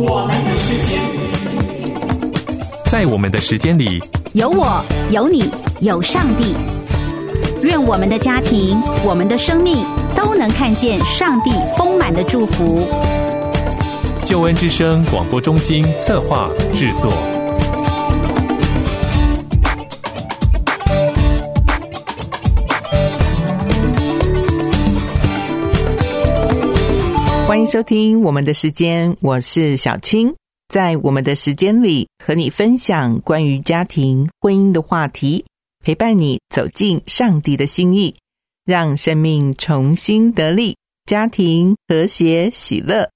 我们的时间，在我们的时间里，有我，有你，有上帝。愿我们的家庭，我们的生命都能看见上帝丰满的祝福。救恩之声广播中心策划制作。欢迎收听我们的时间，我是小青。在我们的时间里，和你分享关于家庭、婚姻的话题，陪伴你走进上帝的心意，让生命重新得力，家庭和谐喜乐。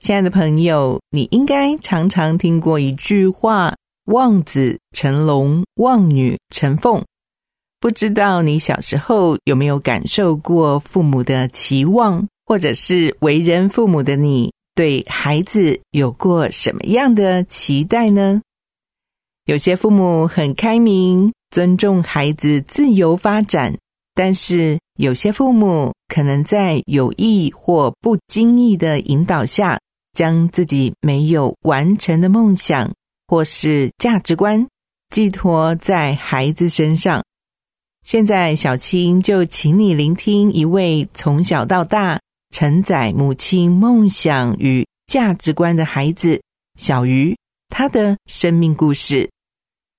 亲爱的朋友，你应该常常听过一句话：“望子成龙，望女成凤。”不知道你小时候有没有感受过父母的期望？或者是为人父母的你，对孩子有过什么样的期待呢？有些父母很开明，尊重孩子自由发展，但是有些父母可能在有意或不经意的引导下，将自己没有完成的梦想或是价值观寄托在孩子身上。现在，小青就请你聆听一位从小到大。承载母亲梦想与价值观的孩子小鱼，他的生命故事，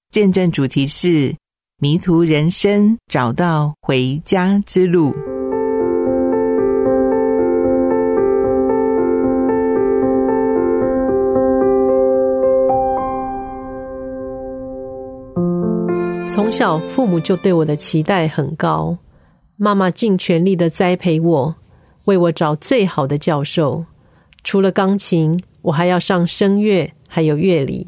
见证主题是迷途人生，找到回家之路。从小，父母就对我的期待很高，妈妈尽全力的栽培我。为我找最好的教授，除了钢琴，我还要上声乐，还有乐理。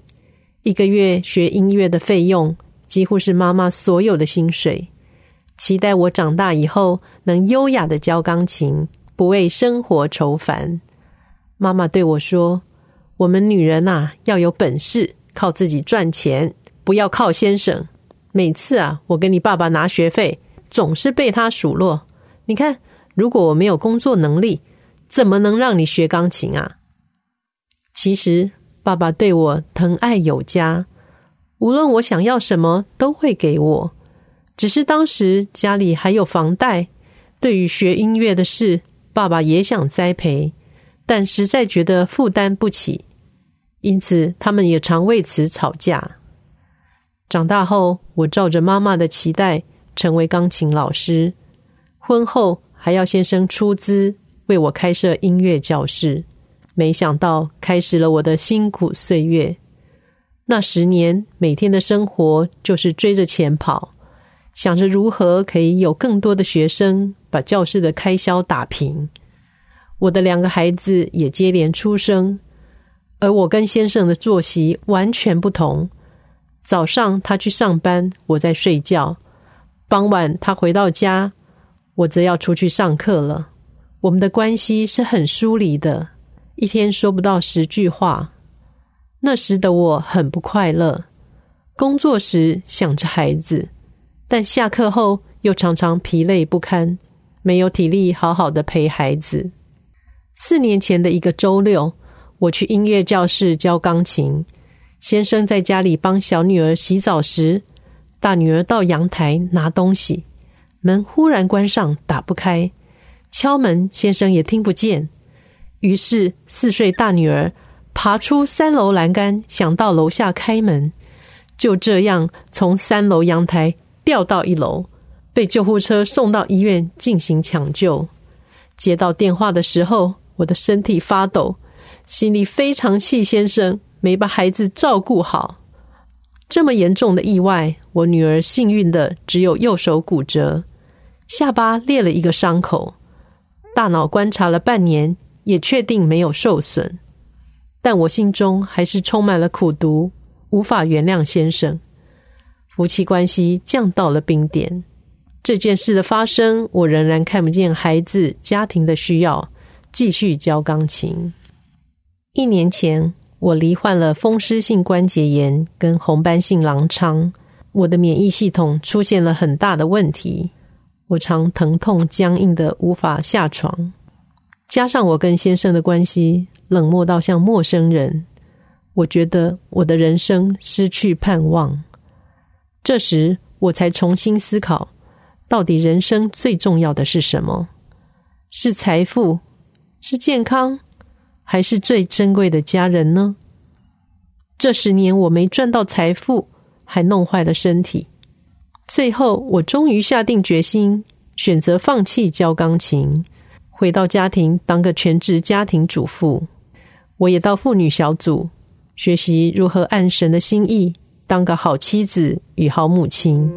一个月学音乐的费用几乎是妈妈所有的薪水。期待我长大以后能优雅的教钢琴，不为生活愁烦。妈妈对我说：“我们女人呐，要有本事，靠自己赚钱，不要靠先生。”每次啊，我跟你爸爸拿学费，总是被他数落。你看。如果我没有工作能力，怎么能让你学钢琴啊？其实爸爸对我疼爱有加，无论我想要什么都会给我。只是当时家里还有房贷，对于学音乐的事，爸爸也想栽培，但实在觉得负担不起，因此他们也常为此吵架。长大后，我照着妈妈的期待成为钢琴老师，婚后。还要先生出资为我开设音乐教室，没想到开始了我的辛苦岁月。那十年，每天的生活就是追着钱跑，想着如何可以有更多的学生，把教室的开销打平。我的两个孩子也接连出生，而我跟先生的作息完全不同。早上他去上班，我在睡觉；傍晚他回到家。我则要出去上课了。我们的关系是很疏离的，一天说不到十句话。那时的我很不快乐，工作时想着孩子，但下课后又常常疲累不堪，没有体力好好的陪孩子。四年前的一个周六，我去音乐教室教钢琴，先生在家里帮小女儿洗澡时，大女儿到阳台拿东西。门忽然关上，打不开。敲门，先生也听不见。于是，四岁大女儿爬出三楼栏杆，想到楼下开门。就这样，从三楼阳台掉到一楼，被救护车送到医院进行抢救。接到电话的时候，我的身体发抖，心里非常气先生没把孩子照顾好。这么严重的意外，我女儿幸运的只有右手骨折，下巴裂了一个伤口，大脑观察了半年，也确定没有受损。但我心中还是充满了苦毒，无法原谅先生，夫妻关系降到了冰点。这件事的发生，我仍然看不见孩子家庭的需要，继续教钢琴。一年前。我罹患了风湿性关节炎跟红斑性狼疮，我的免疫系统出现了很大的问题，我常疼痛僵硬的无法下床。加上我跟先生的关系冷漠到像陌生人，我觉得我的人生失去盼望。这时，我才重新思考，到底人生最重要的是什么？是财富？是健康？还是最珍贵的家人呢？这十年我没赚到财富，还弄坏了身体。最后，我终于下定决心，选择放弃教钢琴，回到家庭当个全职家庭主妇。我也到妇女小组学习如何按神的心意当个好妻子与好母亲。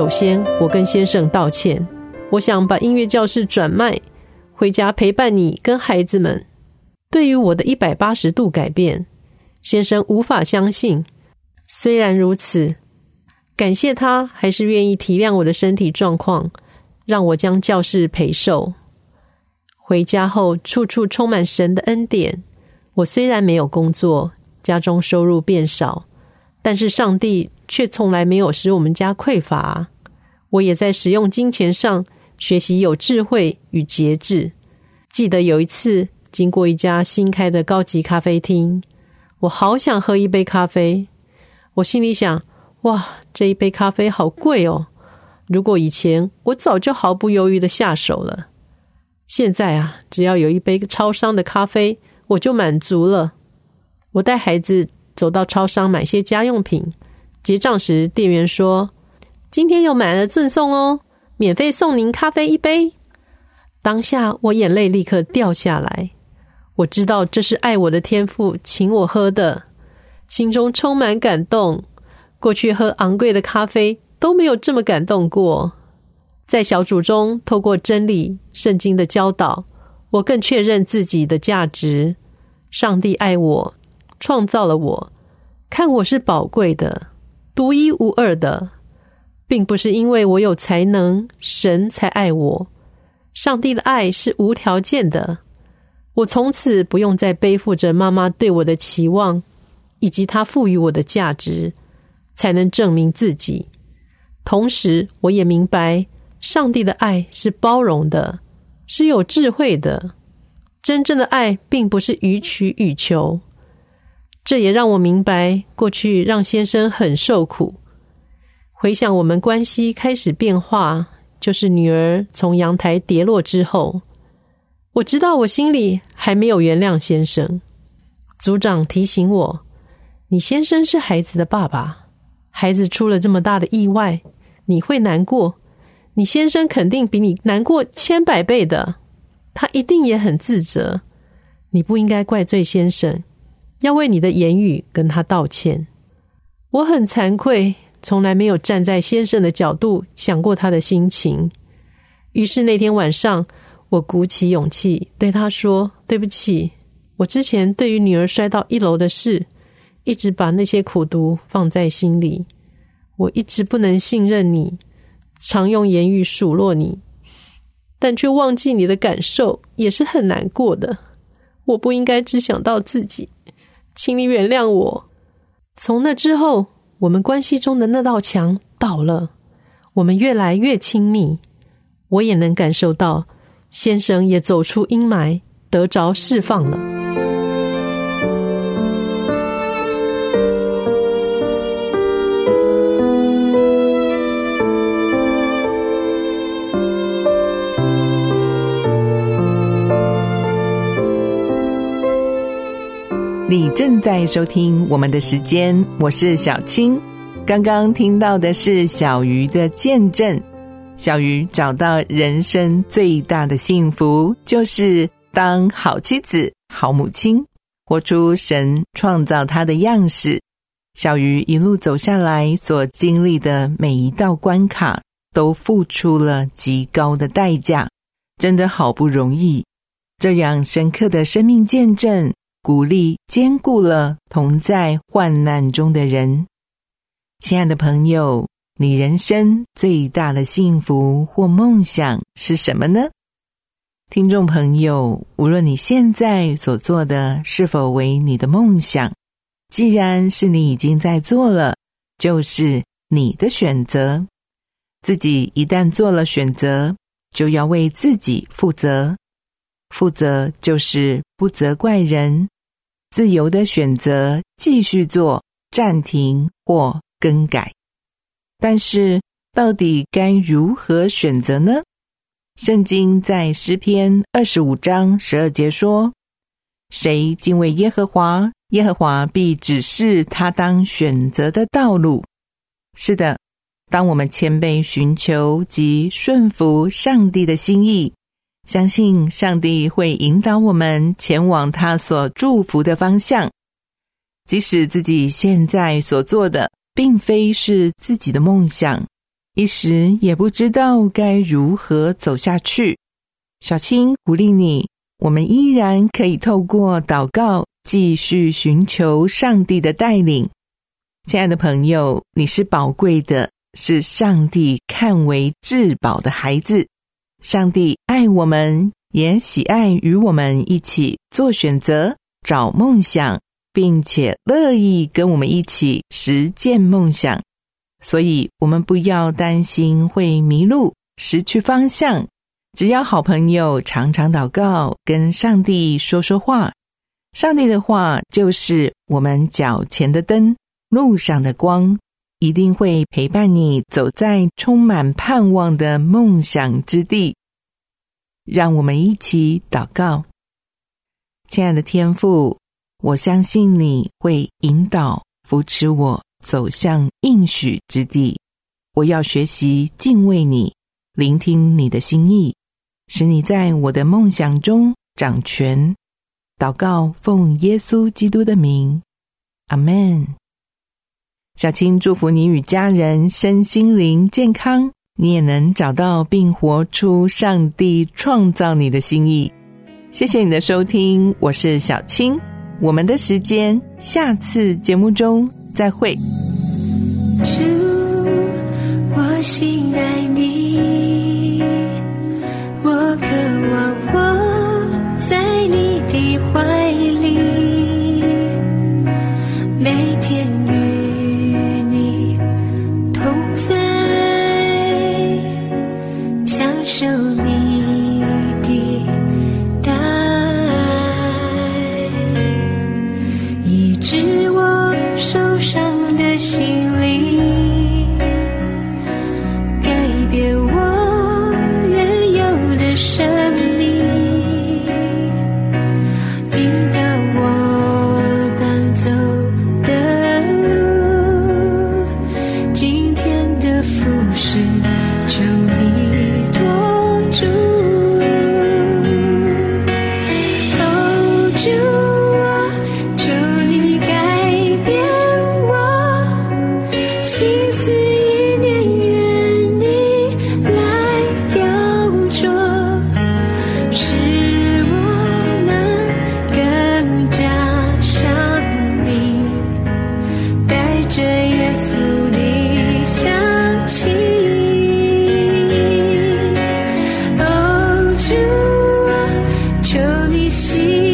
首先，我跟先生道歉。我想把音乐教室转卖，回家陪伴你跟孩子们。对于我的一百八十度改变，先生无法相信。虽然如此，感谢他还是愿意体谅我的身体状况，让我将教室陪售。回家后，处处充满神的恩典。我虽然没有工作，家中收入变少，但是上帝。却从来没有使我们家匮乏。我也在使用金钱上学习有智慧与节制。记得有一次经过一家新开的高级咖啡厅，我好想喝一杯咖啡。我心里想：哇，这一杯咖啡好贵哦！如果以前我早就毫不犹豫的下手了。现在啊，只要有一杯超商的咖啡，我就满足了。我带孩子走到超商买些家用品。结账时，店员说：“今天有买了赠送哦，免费送您咖啡一杯。”当下我眼泪立刻掉下来。我知道这是爱我的天赋请我喝的，心中充满感动。过去喝昂贵的咖啡都没有这么感动过。在小组中，透过真理、圣经的教导，我更确认自己的价值。上帝爱我，创造了我，看我是宝贵的。独一无二的，并不是因为我有才能，神才爱我。上帝的爱是无条件的。我从此不用再背负着妈妈对我的期望，以及她赋予我的价值，才能证明自己。同时，我也明白，上帝的爱是包容的，是有智慧的。真正的爱，并不是予取予求。这也让我明白，过去让先生很受苦。回想我们关系开始变化，就是女儿从阳台跌落之后，我知道我心里还没有原谅先生。组长提醒我：“你先生是孩子的爸爸，孩子出了这么大的意外，你会难过。你先生肯定比你难过千百倍的，他一定也很自责。你不应该怪罪先生。”要为你的言语跟他道歉，我很惭愧，从来没有站在先生的角度想过他的心情。于是那天晚上，我鼓起勇气对他说：“对不起，我之前对于女儿摔到一楼的事，一直把那些苦毒放在心里。我一直不能信任你，常用言语数落你，但却忘记你的感受，也是很难过的。我不应该只想到自己。”请你原谅我。从那之后，我们关系中的那道墙倒了，我们越来越亲密。我也能感受到，先生也走出阴霾，得着释放了。你正在收听我们的时间，我是小青。刚刚听到的是小鱼的见证。小鱼找到人生最大的幸福，就是当好妻子、好母亲，活出神创造他的样式。小鱼一路走下来，所经历的每一道关卡，都付出了极高的代价，真的好不容易。这样深刻的生命见证。鼓励兼顾了同在患难中的人，亲爱的朋友，你人生最大的幸福或梦想是什么呢？听众朋友，无论你现在所做的是否为你的梦想，既然是你已经在做了，就是你的选择。自己一旦做了选择，就要为自己负责。负责就是不责怪人，自由的选择继续做、暂停或更改。但是，到底该如何选择呢？圣经在诗篇二十五章十二节说：“谁敬畏耶和华，耶和华必指示他当选择的道路。”是的。当我们谦卑寻求及顺服上帝的心意，相信上帝会引导我们前往他所祝福的方向。即使自己现在所做的并非是自己的梦想，一时也不知道该如何走下去。小青鼓励你，我们依然可以透过祷告继续寻求上帝的带领。亲爱的朋友，你是宝贵的。是上帝看为至宝的孩子，上帝爱我们，也喜爱与我们一起做选择、找梦想，并且乐意跟我们一起实践梦想。所以，我们不要担心会迷路、失去方向。只要好朋友常常祷告，跟上帝说说话，上帝的话就是我们脚前的灯，路上的光。一定会陪伴你走在充满盼望的梦想之地。让我们一起祷告，亲爱的天父，我相信你会引导、扶持我走向应许之地。我要学习敬畏你，聆听你的心意，使你在我的梦想中掌权。祷告，奉耶稣基督的名，阿门。小青祝福你与家人身心灵健康，你也能找到并活出上帝创造你的心意。谢谢你的收听，我是小青，我们的时间下次节目中再会。祝，我心爱全心。